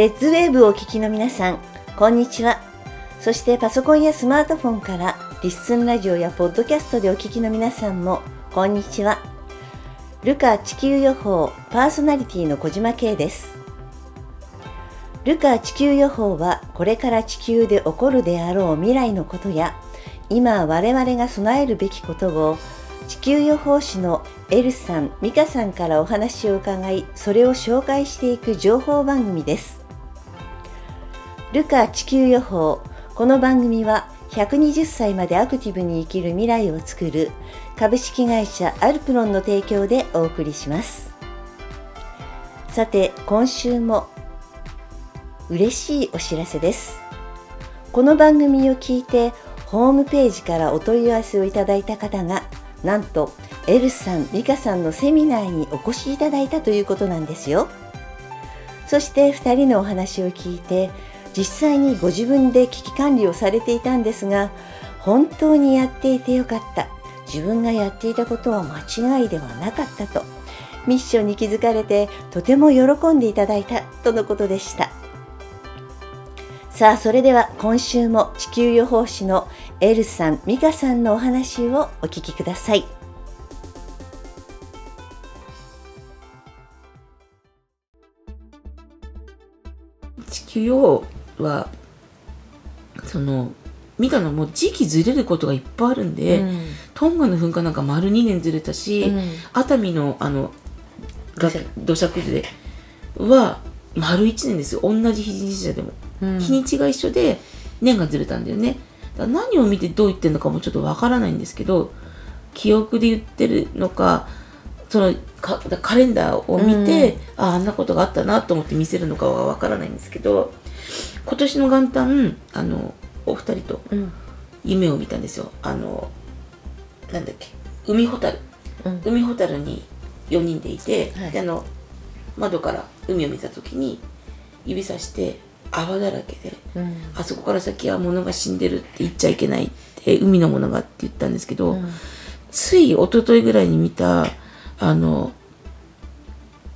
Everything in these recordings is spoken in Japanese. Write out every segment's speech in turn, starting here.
レッズウェーブをお聞きの皆さん、こんにちは。そしてパソコンやスマートフォンからリッスンラジオやポッドキャストでお聞きの皆さんも、こんにちは。ルカ地球予報パーソナリティの小島慶です。ルカ地球予報はこれから地球で起こるであろう未来のことや今我々が備えるべきことを地球予報士のエルさん、ミカさんからお話を伺い、それを紹介していく情報番組です。ルカ地球予報。この番組は120歳までアクティブに生きる未来を作る株式会社アルプロンの提供でお送りします。さて、今週も嬉しいお知らせです。この番組を聞いてホームページからお問い合わせをいただいた方がなんとエルさん、リカさんのセミナーにお越しいただいたということなんですよ。そして2人のお話を聞いて実際にご自分で危機管理をされていたんですが本当にやっていてよかった。自分がやっていたことは間違いではなかったと。ミッションに気づかれてとても喜んでいただいた。とのことでした。さあそれでは今週も地球予報士のエルさん、ミカさんのお話をお聞きください。地球予報はその見たのも時期ずれることがいっぱいあるんで、うん、トンガの噴火なんか丸2年ずれたし、うん、熱海のあの土砂。崩れは丸1年ですよ。同じ日にちでも、うん、日にちが一緒で年がずれたんだよね。何を見てどう言ってるのかもちょっとわからないんですけど記憶で言ってるのかそのカレンダーを見て、うん、ああんなことがあったなと思って見せるのかはわからないんですけど今年の元旦あのお二人と夢を見たんですよ。あのなんだっけ海ほたる、うん、海ほたるに4人でいて、はい、であの窓から海を見た時に指さして泡だらけで、うん、あそこから先は物が死んでるって言っちゃいけないって海のものがって言ったんですけど、うん、つい一昨日ぐらいに見たあの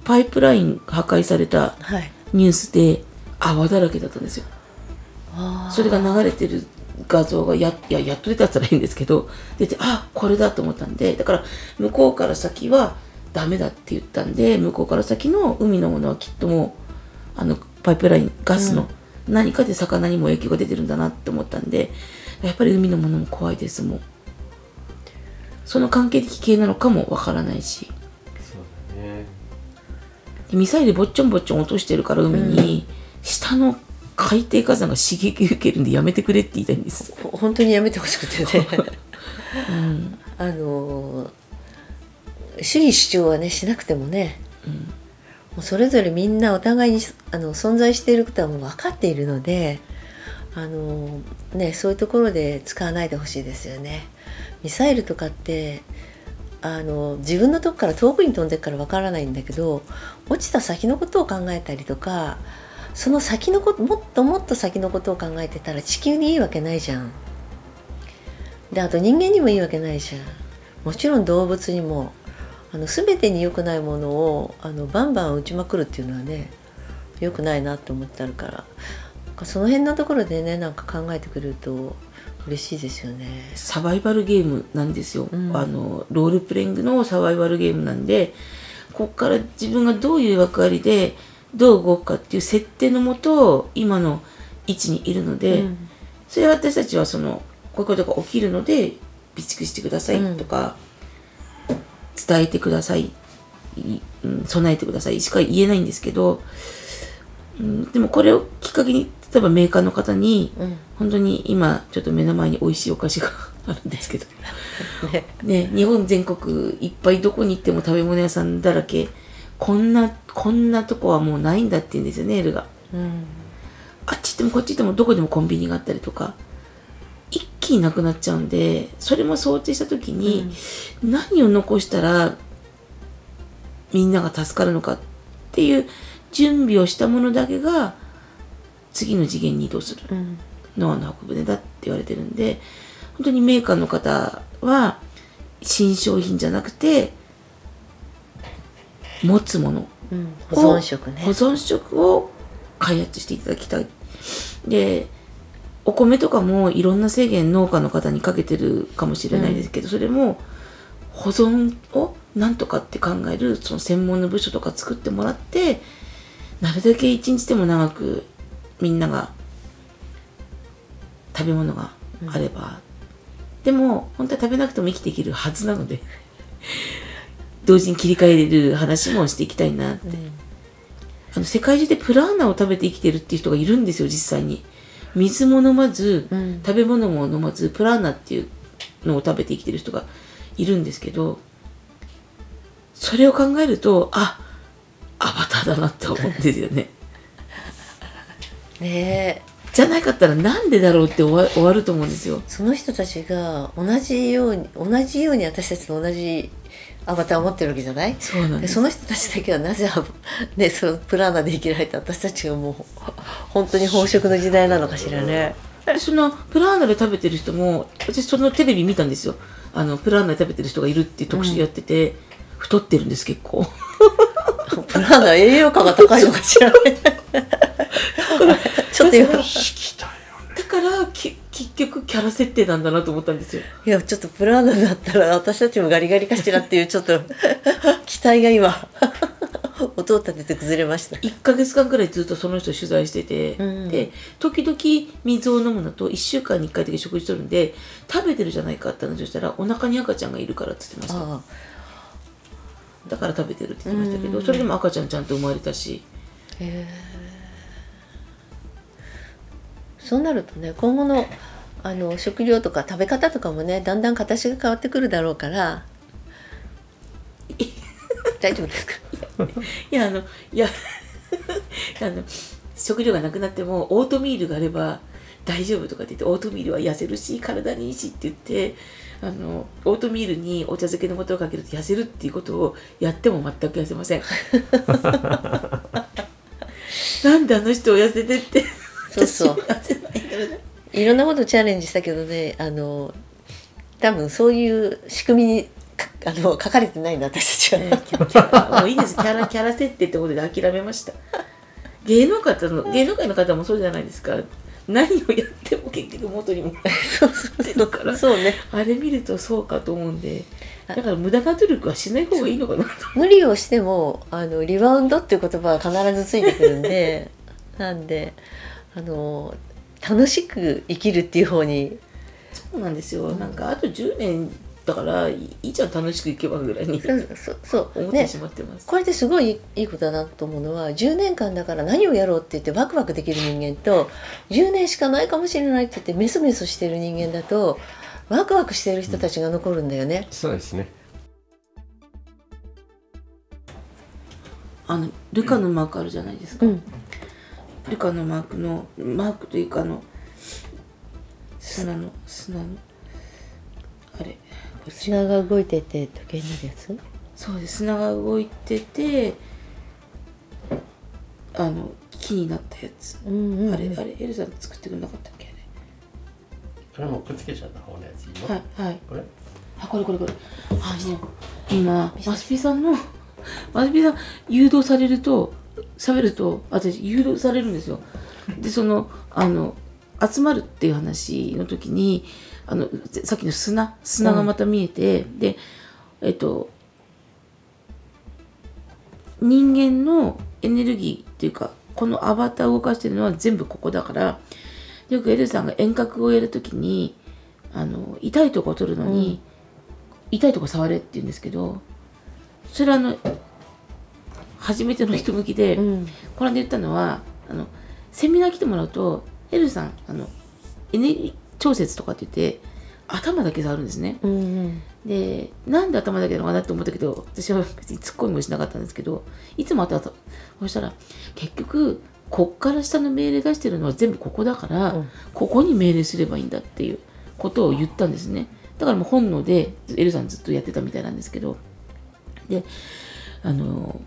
パイプライン破壊されたニュースで泡だらけだったんですよ。はい、それが流れてる画像がやややっと出たったらいいんですけど出てあこれだと思ったんでだから向こうから先はダメだって言ったんで向こうから先の海のものはきっともうあのパイプラインガスの何かで魚にも影響が出てるんだなって思ったんでやっぱり海のものも怖いですもんその関係的系なのかもわからないし。そうだね。ミサイルぼっちょんぼっちょん落としてるから海に、下の海底火山が刺激受けるんでやめてくれって言いたいんです。本当にやめてほしくてね、うん、あの主義主張はねしなくてもね、うん。もうそれぞれみんなお互いにあの存在していることはもう分かっているのであの、ね、そういうところで使わないでほしいですよね。ミサイルとかってあの自分のとこから遠くに飛んでるから分からないんだけど落ちた先のことを考えたりとかその先のこともっともっと先のことを考えてたら地球にいいわけないじゃん。であと人間にもいいわけないじゃん。もちろん動物にもあの全てに良くないものをあのバンバン打ちまくるっていうのはね良くないなって思ってあるからその辺のところでねなんか考えてくれると嬉しいですよねサバイバルゲームなんですよ、うん、あのロールプレイングのサバイバルゲームなんでここから自分がどういう役割でどう動くかっていう設定のもと今の位置にいるので、うん、それは私たちはそのこういうことが起きるので備蓄してくださいとか、伝えてください、うん、備えてください。しか言えないんですけど、うん、でもこれをきっかけに例えばメーカーの方に、うん、本当に今ちょっと目の前に美味しいお菓子があるんですけど。ね。ね日本全国いっぱいどこに行っても食べ物屋さんだらけこんなこんなとこはもうないんだって言うんですよねエルが、うん、あっち行ってもこっち行ってもどこでもコンビニがあったりとか。一気になくなっちゃうんでそれも想定した時に、何を残したらみんなが助かるのかっていう準備をしたものだけが次の次元に移動する、うん、ノアの箱舟だって言われてるんで本当にメーカーの方は新商品じゃなくて持つもの、うん、保存食ね。保存食を開発していただきたい。でお米とかもいろんな制限農家の方にかけてるかもしれないですけど、うん、それも保存をなんとかって考えるその専門の部署とか作ってもらってなるだけ一日でも長くみんなが食べ物があれば、うん、でも本当は食べなくても生きていけるはずなので同時に切り替えれる話もしていきたいなって、うん、あの世界中でプラーナを食べて生きてるっていう人がいるんですよ実際に。水も飲まず、うん、食べ物も飲まずプラーナっていうのを食べて生きてる人がいるんですけどそれを考えるとあアバターだなって思ってるよね。ねえ。じゃなかったらなんでだろうって終わ終わると思うんですよ。その人たちが同じように同じように私たちと同じアバターを持ってるわけじゃない？そうなんその人たちだけはなぜ、ね、そのプラーナで生きられた私たちがもう本当に飽食の時代なのかしらね。そのプラーナで食べてる人も私そのテレビ見たんですよ。あのプラーナで食べてる人がいるっていう特集やってて、うん、太ってるんです結構。プラーナ栄養価が高いのかしらね。ちょっと今だからき結局キャラ設定なんだなと思ったんですよ。いやちょっとプラーナだったら私たちもガリガリかしらっていうちょっと 期待が今 音を立てて崩れました。1か月間ぐらいずっとその人取材してて、うん、で時々水を飲むのと1週間に1回だけ食事とるんで食べてるじゃないかって話をしたらお腹に赤ちゃんがいるからって言ってました。だから食べてるって言ってましたけど、それでも赤ちゃんちゃんと生まれたし。へえそうなるとね今後のあの食料とか食べ方とかもねだんだん形が変わってくるだろうから。大丈夫ですか？いやあのいや あの食料がなくなってもオートミールがあれば大丈夫とかって言ってオートミールは痩せるし体にいいしって言ってあのオートミールにお茶漬けの素をかけると痩せるっていうことをやっても全く痩せません。なんであの人を痩せてってそうそう。いろんなことチャレンジしたけどねあの多分そういう仕組みにあの書かれてないんだ私たちは、キャラもういいです。キャラキャラ設定ってことで諦めました。芸能界の芸能界の方もそうじゃないですか。何をやっても結局元にもそうそうるからそうね。あれ見るとそうかと思うんで。だから無駄な努力はしない方がいいのかなと。無理をしてもあのリバウンドっていう言葉は必ずついてくるんで。なんであの楽しく生きるっていう方に。そうなんですよ、うん、なんかあと10年だからいいじゃん楽しくいけばぐらいにそうそう。思ってしまってます、ね、これですごいいいことだなと思うのは10年間だから何をやろうって言ってワクワクできる人間と10年しかないかもしれないって言ってメソメソしてる人間だとワクワクしてる人たちが残るんだよね、うん、そうですね。あのルカのマークあるじゃないですか、うんルカのマークのマークというかあの砂の砂のあれ砂が動いてて時計になるやつ？そうです。砂が動いててあの木になったやつ、うんうんうん、あれあれエルさん作ってくれなかったっけ？あれ。これもくっつけちゃった方のやつはいはい。これ？あこれこれこれ。あ今マスピさんのマスピさん誘導されると喋ると私誘導されるんですよ。でそのあの集まるっていう話の時にあのさっきの砂砂がまた見えて、うん、でえっと人間のエネルギーっていうかこのアバターを動かしてるのは全部ここだからよくエルさんが遠隔をやるときにあの痛いとこを取るのに、うん、痛いとこ触れって言うんですけどそれはあの初めての人向きで、うん、この間言ったのはあのセミナー来てもらうとエルさんあのエネルギー調節とかって言って頭だけ触るんですね、うんうん、でなんで頭だけなのかなって思ったけど私は別に突っ込みもしなかったんですけどいつも頭そしたら結局こっから下の命令出してるのは全部ここだから、うん、ここに命令すればいいんだっていうことを言ったんですね。だからもう本能でエルさんずっとやってたみたいなんですけど。であの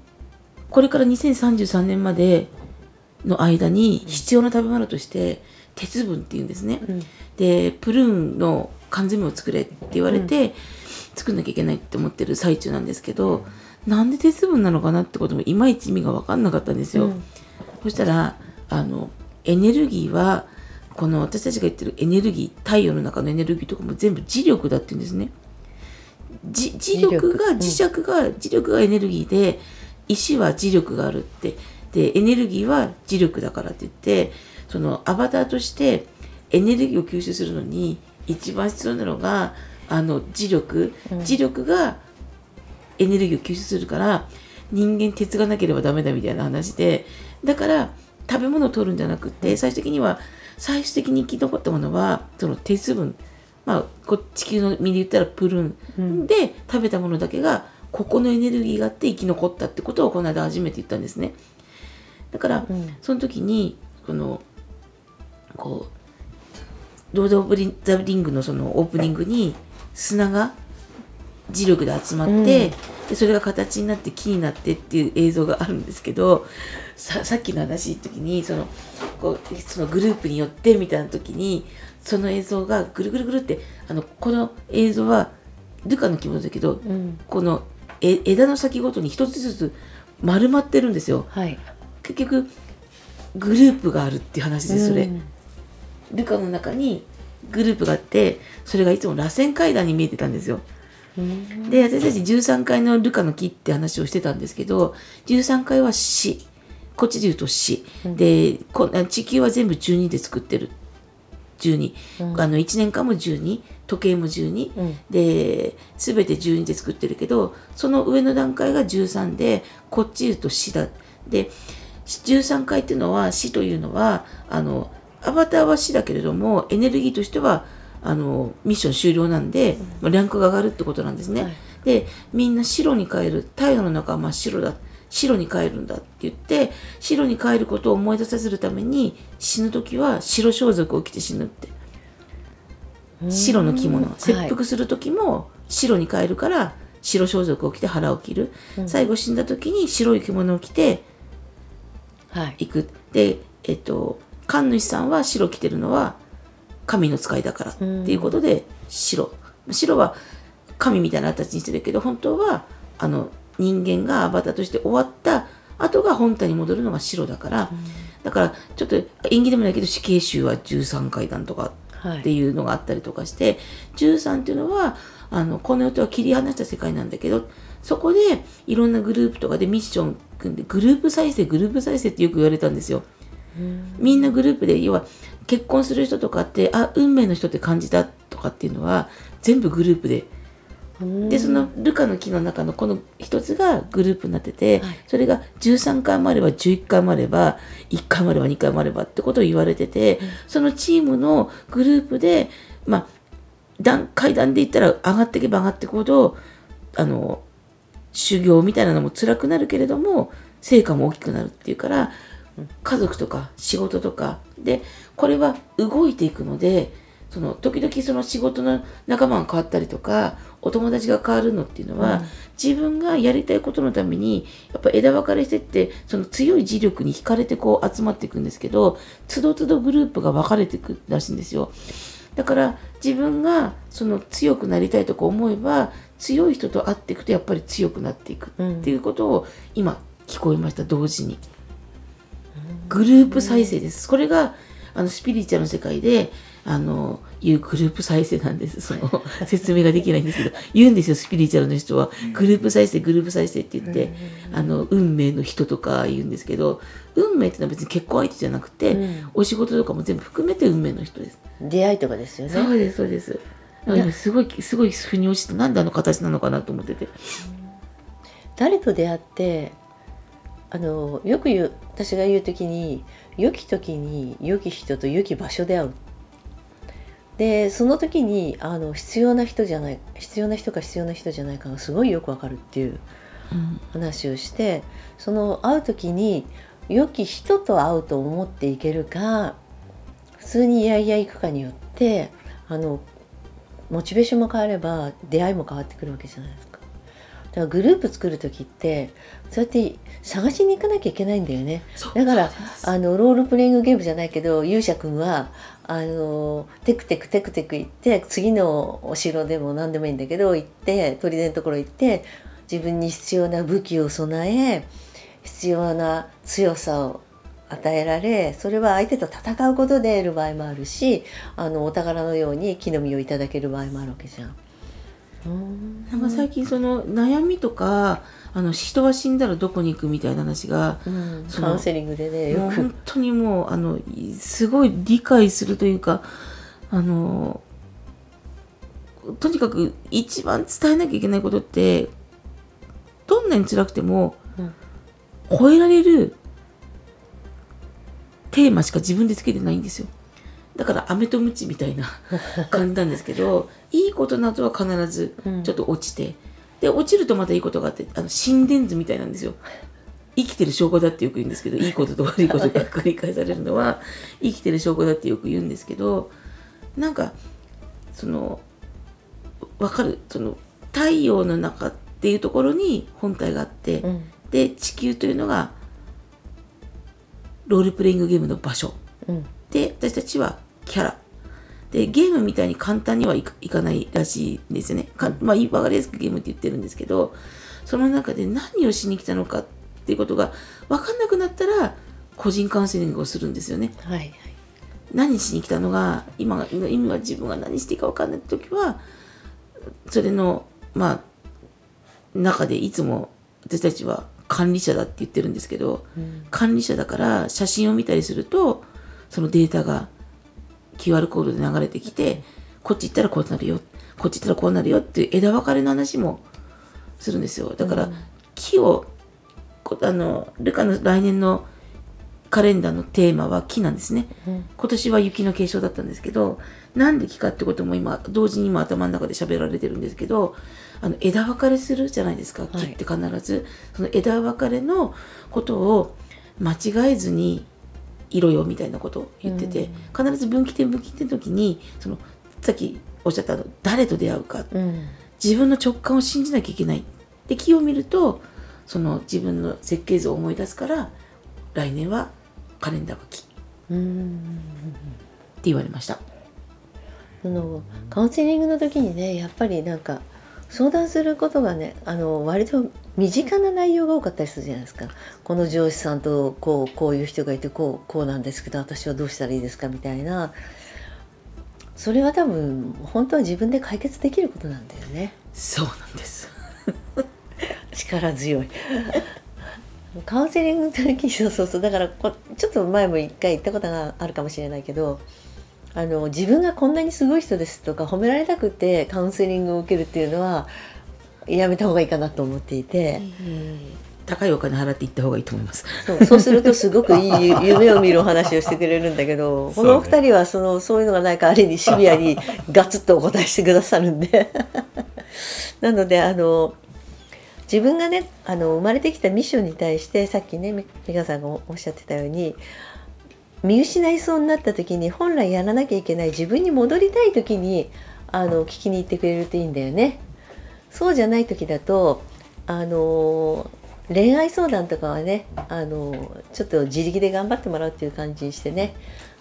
これから2033年までの間に必要な食べ物として鉄分っていうんですね、うん、でプルーンの缶詰を作れって言われて、作んなきゃいけないって思ってる最中なんですけど、うん、なんで鉄分なのかなってこともいまいち意味が分かんなかったんですよ、うん、そしたらあのエネルギーはこの私たちが言ってるエネルギー太陽の中のエネルギーとかも全部磁力だって言うんですね。じ磁力が磁石が、磁力がエネルギーで石は磁力があるって。でエネルギーは磁力だからって言ってそのアバターとしてエネルギーを吸収するのに一番必要なのがあの磁力、うん。磁力がエネルギーを吸収するから人間鉄がなければダメだみたいな話で。だから食べ物を取るんじゃなくて最終的には最終的に生き残ったものはその鉄分。まあこ地球の身で言ったらプルーン、うん。で食べたものだけがここのエネルギーがあって生き残ったってことをこの間初めて言ったんですね。だから、うん。その時にこのこうロード・オブ・リンザ・リングのそのオープニングに砂が磁力で集まって、うん。でそれが形になって木になってっていう映像があるんですけどささっきの話の時にそのこうそのグループによってみたいな時にその映像がぐるぐるぐるってあのこの映像はルカの着物だけどうん。このえ枝の先ごとに一つずつ丸まってるんですよ。はい。結局グループがあるっていう話ですそれ、うん。ルカの中にグループがあってそれがいつも螺旋階段に見えてたんですよ。うん。で私たち13階のルカの木って話をしてたんですけど13階は死。こっちで言うと死、でこ地球は全部12で作ってる12、うん。あの1年間も12時計も12、うん。で全て12で作ってるけどその上の段階が13でこっち言うと死だ。で13階っていうのは死というのはあのアバターは死だけれどもエネルギーとしてはあのミッション終了なんで、まあランクが上がるってことなんですね、はい。でみんな白に変える。太陽の中は真っ白だ白に変えるんだって言って白に変えることを思い出させるために死ぬ時は白装束を着て死ぬって。白の着物。切腹する時も白に変えるから白装束を着て腹を切る、うん。最後死んだ時に白い着物を着てはい。行くでえっと神主さんは白着てるのは神の使いだからっていうことで白。白は神みたいな形にしてるけど本当はあの人間がアバターとして終わった後が本体に戻るのが白だから、だからちょっと縁起でもないけど死刑囚は13階段とかはいっていうのがあったりとかして13っていうのはあのこの世とは切り離した世界なんだけどそこでいろんなグループとかでミッション組んでグループ再生グループ再生ってよく言われたんですよ。みんなグループで要は結婚する人とかってあ運命の人って感じたとかっていうのは全部グループででそのルカの木の中のこの一つがグループになってて、はい。それが13回もあれば11回もあれば1回もあれば2回もあればってことを言われてて、そのチームのグループでまあ段階段で言ったら上がっていけば上がっていくほどあの修行みたいなのも辛くなるけれども成果も大きくなるっていうから家族とか仕事とかでこれは動いていくのでその時々その仕事の仲間が変わったりとかお友達が変わるのっていうのは、うん自分がやりたいことのためにやっぱ枝分かれしてってその強い磁力に惹かれてこう集まっていくんですけどつどつどグループが分かれていくらしいんですよ。だから自分がその強くなりたいとか思えば強い人と会っていくとやっぱり強くなっていくっていうことを今聞こえました同時に。グループ再生です。これがあのスピリチュアルの世界であのいうグループ再生なんです。その説明ができないんですけど言うんですよスピリチュアルの人はグループ再生グループ再生って言ってあの運命の人とか言うんですけど運命ってのは別に結婚相手じゃなくて、うんお仕事とかも全部含めて運命の人です。出会いとかですよねそうですそうです。すごいすごい腑に落ちてなんであの形なのかなと思ってて。誰と出会ってあのよく言う私が言う時に良き時に良き人と良き場所で会うでその時にあの必要な人じゃない必要な人か必要な人じゃないかがすごいよくわかるっていううん話をしてその会う時に良き人と会うと思っていけるか普通にいやいや行くかによってあのモチベーションも変われば出会いも変わってくるわけじゃないですか。だからグループ作る時ってそうやって探しに行かなきゃいけないんだよね。だからあのロールプレイングゲームじゃないけど勇者くんはあのテクテクテクテク行って次のお城でも何でもいいんだけど行って砦のところ行って自分に必要な武器を備え必要な強さを与えられそれは相手と戦うことで得る場合もあるしあのお宝のように木の実をいただける場合もあるわけじゃん。なんか最近その悩みとかあの人は死んだらどこに行くみたいな話が、うん、カウンセリングでねよく。本当にもうあのすごい理解するというかあのとにかく一番伝えなきゃいけないことってどんなに辛くても、うん。超えられるテーマしか自分でつけてないんですよだから飴とムチみたいな 感じなんですけどいいことなどは必ずうん。ちょっと落ちて、で落ちるとまたいいことがあってあの心電図みたいなんですよ。生きてる証拠だってよく言うんですけどいいことと悪いことが繰り返されるのは生きてる証拠だってよく言うんですけどなんかその分かる？その太陽の中っていうところに本体があって、うん。で地球というのがロールプレイングゲームの場所。うん。で私たちはキャラ。でゲームみたいに簡単にはいかないらしいんですよね。か、まあ分かりやすくゲームって言ってるんですけどその中で何をしに来たのかっていうことが分かんなくなったら個人カウンセリングをするんですよね。はいはい。何しに来たのが今が今が自分が何していいか分かんない時はそれのまあ中でいつも私たちは管理者だって言ってるんですけど、うん。管理者だから写真を見たりするとそのデータが QR コードで流れてきてこっち行ったらこうなるよこっち行ったらこうなるよっていう枝分かれの話もするんですよ。だから、うん。木をこあのルカの来年のカレンダーのテーマは木なんですね。うん。今年は雪の継承だったんですけどなんで木かってことも今同時に今頭の中で喋られてるんですけどあの枝分かれするじゃないですか木って必ず、その枝分かれのことを間違えずにいろよみたいなことを言ってて、必ず分岐点分岐点の時にそのさっきおっしゃったあの誰と出会うか。うん。自分の直感を信じなきゃいけない。で木を見るとその自分の設計図を思い出すから来年はカレンダーは木ってうん言われました。そのカウンセリングの時にねやっぱりなんか相談することがねあの割と身近な内容が多かったりするじゃないですか。この上司さんとこうこういう人がいてこうこうなんですけど私はどうしたらいいですかみたいな。それは多分本当は自分で解決できることなんだよね。そうなんです。力強い。カウンセリングの時にそうそうそう。だからこちょっと前も一回言ったことがあるかもしれないけどあの自分がこんなにすごい人ですとか褒められたくてカウンセリングを受けるっていうのはやめた方がいいかなと思っていて。高いお金払って行った方がいいと思います。そうそうするとすごくいい夢を見るお話をしてくれるんだけどこのお二人はそのそういうのがないかある意味シビアにガツッとお答えしてくださるんで。なのであの自分がねあの生まれてきたミッションに対してさっきねみ美香さんがおっしゃってたように見失いそうになった時に本来やらなきゃいけない自分に戻りたい時にあの聞きに行ってくれるといいんだよね。そうじゃない時だとあの恋愛相談とかはねあのちょっと自力で頑張ってもらうっていう感じにしてね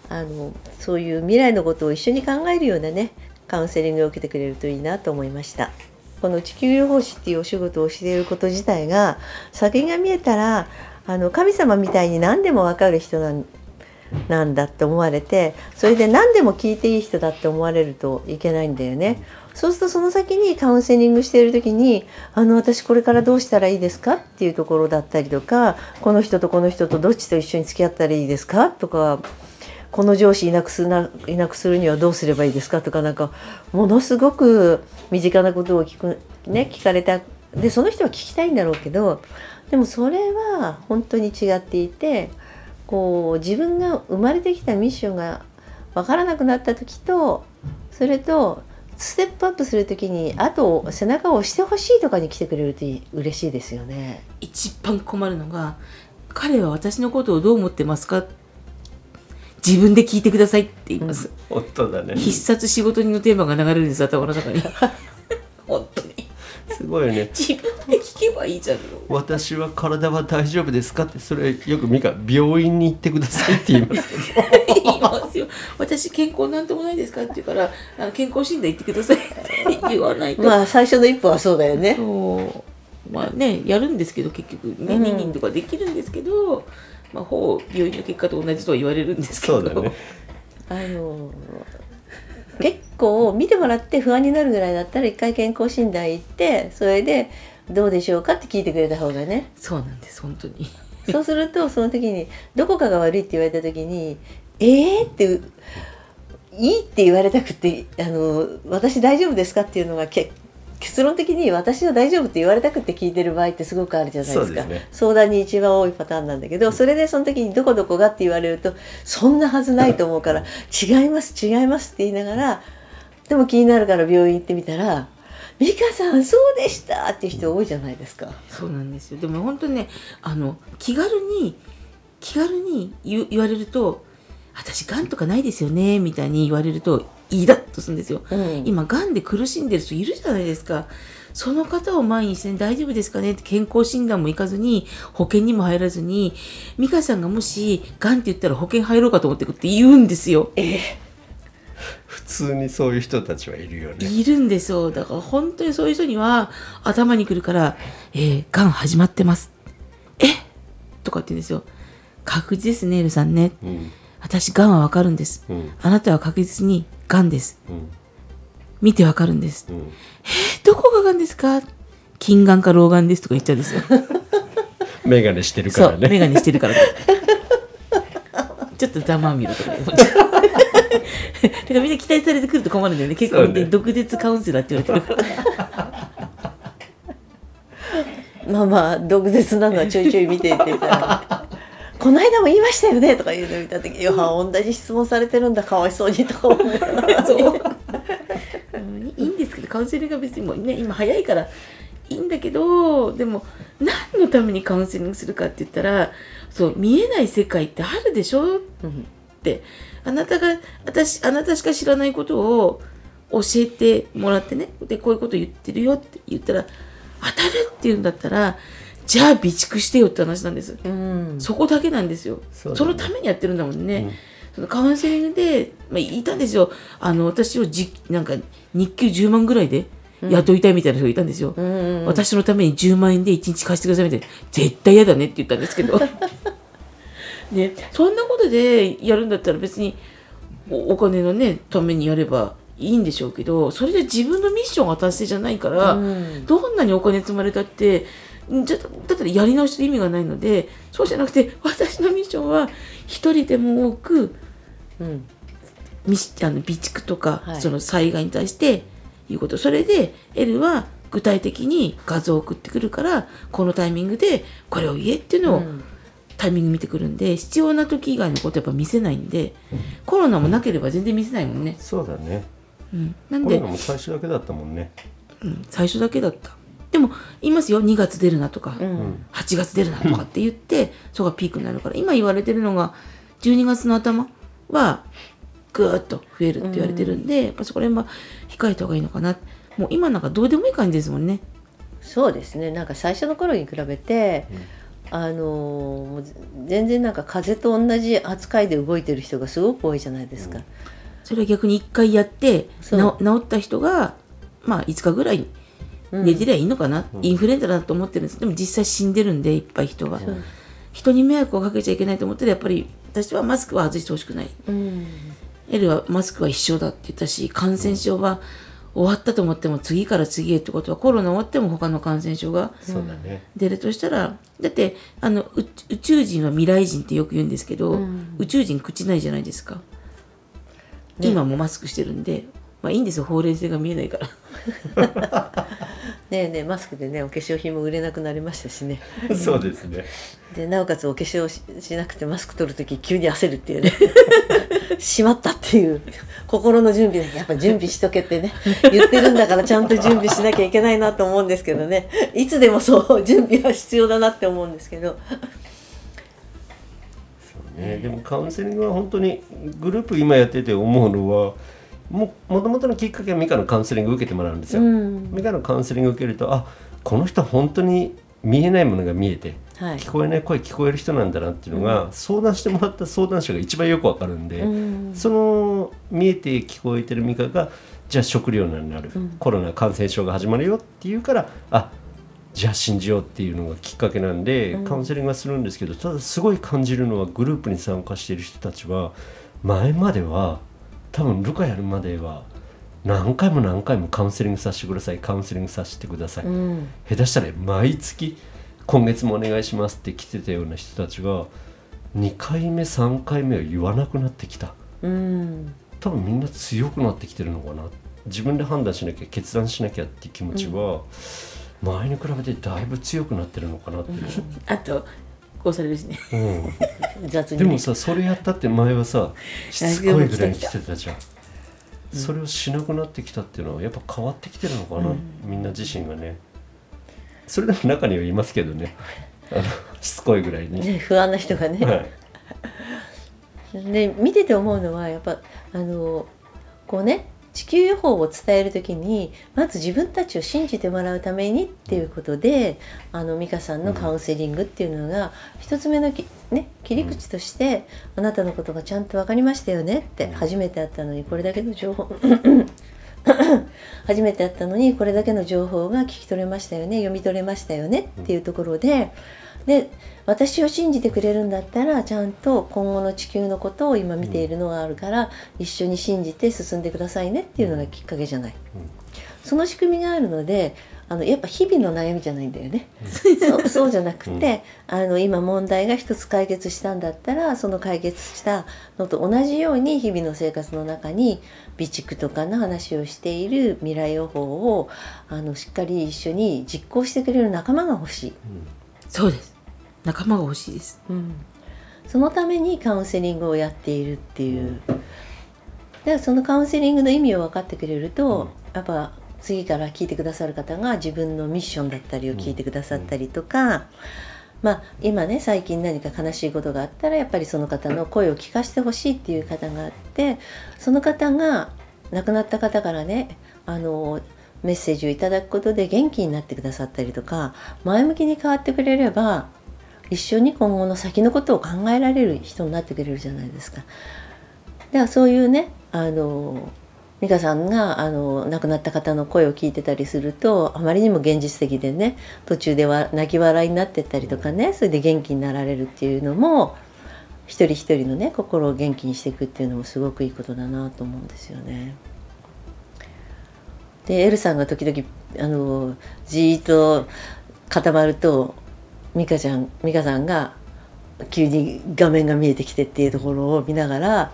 あのそういう未来のことを一緒に考えるようなねカウンセリングを受けてくれるといいなと思いました。この地球療法士っていうお仕事をしていること自体が先が見えたらあの神様みたいに何でも分かる人なんなんだって思われてそれで何でも聞いていい人だって思われるといけないんだよね。そうするとその先にカウンセリングしている時に「あの私これからどうしたらいいですか?」っていうところだったりとか「この人とこの人とどっちと一緒に付き合ったらいいですか?」とか「この上司いなくすないなくするにはどうすればいいですか?」とかなんかものすごく身近なことを聞く、ね、聞かれたでその人は聞きたいんだろうけどでもそれは本当に違っていてこう自分が生まれてきたミッションが分からなくなった時とそれとステップアップする時にあと背中を押してほしいとかに来てくれると嬉しいですよね。一番困るのが彼は私のことをどう思ってますか？自分で聞いてくださいって言います、本当だね。必殺仕事人のテーマが流れるんです頭の中に。本当にすごいよね。自分で聞けばいいじゃん。私は体は大丈夫ですかってそれよくミカ病院に行ってくださいって言います。けど言いますよ。私健康なんともないですかって言うからあの健康診断行ってくださいって言わないと、まあ最初の一歩はそうだよね。そう。まあねやるんですけど結局ねうん。2人とかできるんですけどまあ、ほぼ病院の結果と同じとは言われるんですけど。そうだね。あの結構見てもらって不安になるぐらいだったら一回健康診断行ってそれでどうでしょうかって聞いてくれた方がねそうなんです本当にそうするとその時にどこかが悪いって言われた時に「えー?」って「いい」って言われたくて「あの私大丈夫ですか?」っていうのがけ結論的に私は大丈夫って言われたくて聞いてる場合ってすごくあるじゃないですかね相談に一番多いパターンなんだけどそれでその時に「どこどこが?」って言われるとそんなはずないと思うから「違います違います」って言いながらでも気になるから病院行ってみたら「美香さんそうでした」っていう人多いじゃないですか。そうなんですよでも本当にねあの気軽に気軽に言われると「私がんとかないですよね」みたいに言われるとイラッとするんですよ。うん。今がんで苦しんでる人いるじゃないですか。その方を前にして、大丈夫ですかねって健康診断も行かずに保険にも入らずに美香さんがもしがんって言ったら保険入ろうかと思ってくって言うんですよ。普通にそういう人たちはいるよね。いるんですよ。だから本当にそういう人には頭にくるから「えー、がん始まってます」「えとかって言うんですよ。確実ですねエルさんね。うん。私がんはわかるんです。うん。あなたは確実にがんですうん見てわかるんですうんどこががんですか？近眼か老眼ですとか言っちゃうんですよ。眼鏡してるかそう、らね眼鏡してるから。ちょっとざまあみろとか。だからみんな期待されてくると困るんだよね。結構ね毒舌カウンセラーって言われてるから。まあまあ毒舌なのはちょいちょい見ていていたらこの間も言いましたよね」とか言うのを見た時に「いや同じ質問されてるんだかわいそうに」とか思いながら そう。うんいいんですけど、カウンセリングが別にもうね、今早いからいいんだけど、でも何のためにカウンセリングするかって言ったら、そう、見えない世界ってあるでしょ？うん。ってあなたが私あなたしか知らないことを教えてもらってねでこういうこと言ってるよって言ったら当たるって言うんだったらじゃあ備蓄してよって話なんです、うん。そこだけなんですよ。ね。そうのためにやってるんだもんね、うん。そのカウンセリングで、まあ、いたんですよ。あの私をじなんか日給10万ぐらいで雇いたいみたいな人がいたんですよ、うん私のために10万円で1日貸してくださいみたいな。絶対嫌だねって言ったんですけど。ね。そんなことでやるんだったら別におお金のねためにやればいいんでしょうけどそれで自分のミッションが達成じゃないから、うん。どんなにお金積まれたってんじゃだったらやり直しの意味がないのでそうじゃなくて私のミッションは一人でも多くうん。みしあの備蓄とか、はい。その災害に対していうこと。それで L は具体的に画像を送ってくるからこのタイミングでこれを言えっていうのをうん。タイミング見てくるんで必要な時以外のことやっぱ見せないんでコロナもなければ全然見せないもんね、そうだね。うん、なんでコロナも最初だけだったもんね。うん、最初だけだったでも言いますよ。2月出るなとか、うん。8月出るなとかって言ってそこがピークになるから。今言われてるのが12月の頭はぐーっと増えるって言われてるんで、やっぱそこら辺は控えた方がいいのかな。もう今なんかどうでもいい感じですもんね。そうですね。なんか最初の頃に比べて、あのーもう全然なんか風邪と同じ扱いで動いてる人がすごく多いじゃないですか。それは逆に1回やって治った人がまあ5日ぐらいうん寝てりゃいいのかな、インフルエンザだと思ってるんです。でも実際死んでるんでいっぱい人が、人に迷惑をかけちゃいけないと思ってやっぱり私はマスクは外してほしくない。うん、L はマスクは一緒だって言ったし感染症は終わったと思っても次から次へってことはコロナ終わっても他の感染症が出るとしたらだってあのう宇宙人は未来人ってよく言うんですけど、うん。宇宙人口ないじゃないですか、ね。今もマスクしてるんでまあいいんですよ。ほうれい線が見えないから ねえねえマスクでねお化粧品も売れなくなりましたしね。そうですね。でなおかつお化粧ししなくてマスク取る時急に焦るっていうね。しまったっていう心の準備だけやっぱ準備しとけってね。言ってるんだからちゃんと準備しなきゃいけないなと思うんですけどね。いつでもそう準備は必要だなって思うんですけど。ね、でもカウンセリングは本当にグループ今やってて思うのはももともとのきっかけはミカのカウンセリングを受けてもらうんですよ。うん。ミカのカウンセリングを受けるとあこの人は本当に見えないものが見えてはい。聞こえない声聞こえる人なんだなっていうのが、相談してもらった相談者が一番よくわかるんで、うん。その見えて聞こえてるミカがじゃあ食糧難になる、うん。コロナ感染症が始まるよっていうからあじゃあ信じようっていうのがきっかけなんで、カウンセリングはするんですけどただすごい感じるのはグループに参加している人たちは前までは多分ルカやるまでは何回も何回もカウンセリングさせてください。カウンセリングさせてください、うん。下手したら毎月今月もお願いしますって来てたような人たちが2回目3回目は言わなくなってきた。うん。多分みんな強くなってきてるのかな。自分で判断しなきゃ決断しなきゃって気持ちは、前に比べてだいぶ強くなってるのかなっていう、あとこうされるしね。うん。雑にでもさそれやったって前はさしつこいぐらいに来てたじゃん、それをしなくなってきたっていうのはやっぱ変わってきてるのかな、みんな自身がね。それでも中にはいますけどね。あのしつこいぐらいに、ね不安な人がね、はい。で見てて思うのはやっぱあのこうね地球予報を伝える時にまず自分たちを信じてもらうためにっていうことであの美香さんのカウンセリングっていうのが一つ目のき、ね、切り口として、あなたのことがちゃんと分かりましたよねって初めて会ったのにこれだけの情報 初めて会ったのにこれだけの情報が聞き取れましたよね読み取れましたよねっていうところでで私を信じてくれるんだったらちゃんと今後の地球のことを今見ているのがあるから、一緒に信じて進んでくださいねっていうのがきっかけじゃない、その仕組みがあるのであのやっぱ日々の悩みじゃないんだよね、そうそうじゃなくて、あの今問題が一つ解決したんだったらその解決したのと同じように日々の生活の中に備蓄とかの話をしている未来予報をあのしっかり一緒に実行してくれる仲間が欲しい。そうです仲間が欲しいです。うん、そのためにカウンセリングをやっているっていう。だからそのカウンセリングの意味を分かってくれると、やっぱ次から聞いてくださる方が自分のミッションだったりを聞いてくださったりとか、まあ今ね最近何か悲しいことがあったらやっぱりその方の声を聞かせてほしいっていう方があってその方が亡くなった方からねあのメッセージをいただくことで元気になってくださったりとか前向きに変わってくれれば一緒に今後の先のことを考えられる人になってくれるじゃないですか。ではそういうねあの美香さんがあの亡くなった方の声を聞いてたりするとあまりにも現実的でね途中では泣き笑いになってったりとかねそれで元気になられるっていうのも一人一人のね心を元気にしていくっていうのもすごくいいことだなと思うんですよね。でエルさんが時々あのじーっと固まると美香ちゃん美香さんが急に画面が見えてきてっていうところを見ながら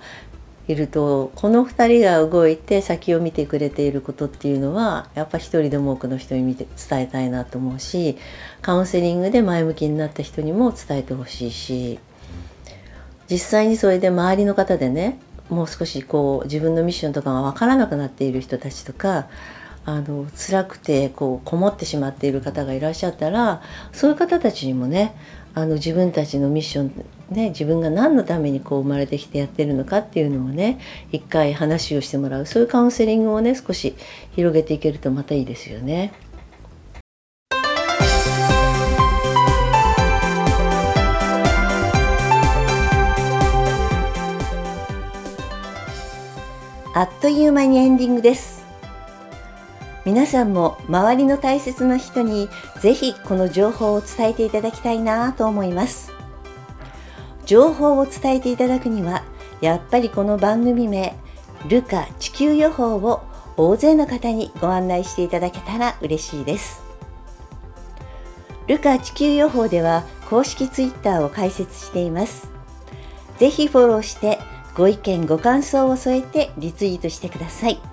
いるとこの2人が動いて先を見てくれていることっていうのはやっぱ一人でも多くの人に見て伝えたいなと思うしカウンセリングで前向きになった人にも伝えてほしいし実際にそれで周りの方でねもう少しこう自分のミッションとかが分からなくなっている人たちとかあの辛くてこうこもってしまっている方がいらっしゃったらそういう方たちにもねあの自分たちのミッションね自分が何のためにこう生まれてきてやってるのかっていうのをね一回話をしてもらうそういうカウンセリングをね少し広げていけるとまたいいですよね。あっという間にエンディングです。皆さんも周りの大切な人にぜひこの情報を伝えていただきたいなと思います。情報を伝えていただくにはやっぱりこの番組名ルカ地球予報を大勢の方にご案内していただけたら嬉しいです。ルカ地球予報では公式ツイッターを開設しています。ぜひフォローしてご意見ご感想を添えてリツイートしてください。